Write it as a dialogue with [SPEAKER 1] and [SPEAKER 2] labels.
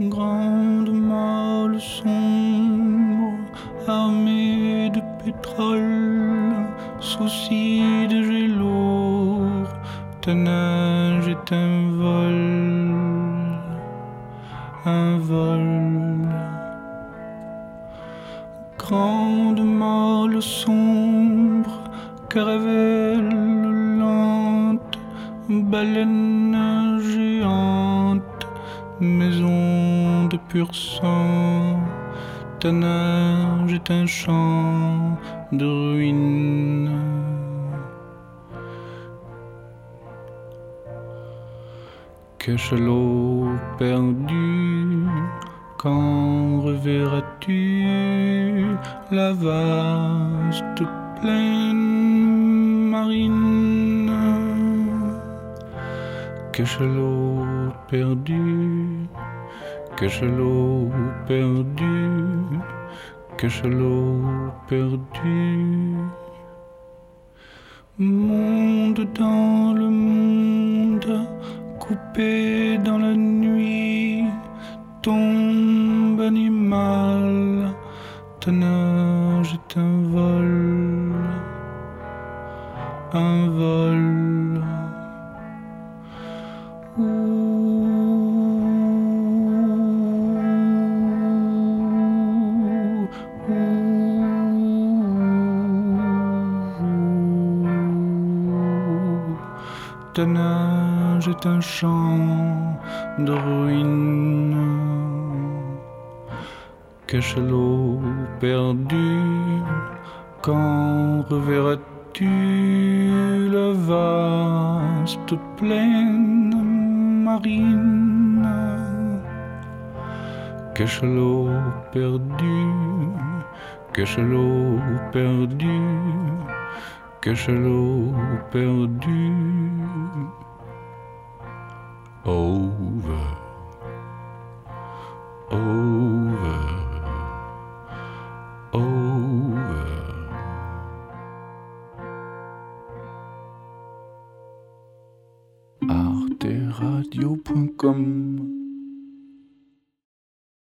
[SPEAKER 1] grande mâle sombre, armée de pétrole, souci de gélo, ta neige est un vol, un vol. Grande mâle sombre, caravelle lente, baleine géante, maison de pur sang, ta neige est un champ de ruines. Cachalot perdu, quand reverras-tu? La vaste plaine marine. Cachalot perdu, cachalot perdu, cachalot perdu. Monde dans le monde, coupé dans la nuit, tombe animal, ta nage est un vol, un vol. Est un champ de ruines. Cachalot perdu, quand reverras-tu? La vaste plaine marine Cachalot perdu, cachalot perdu, cachalot perdu. Over, over, over. arteradio.com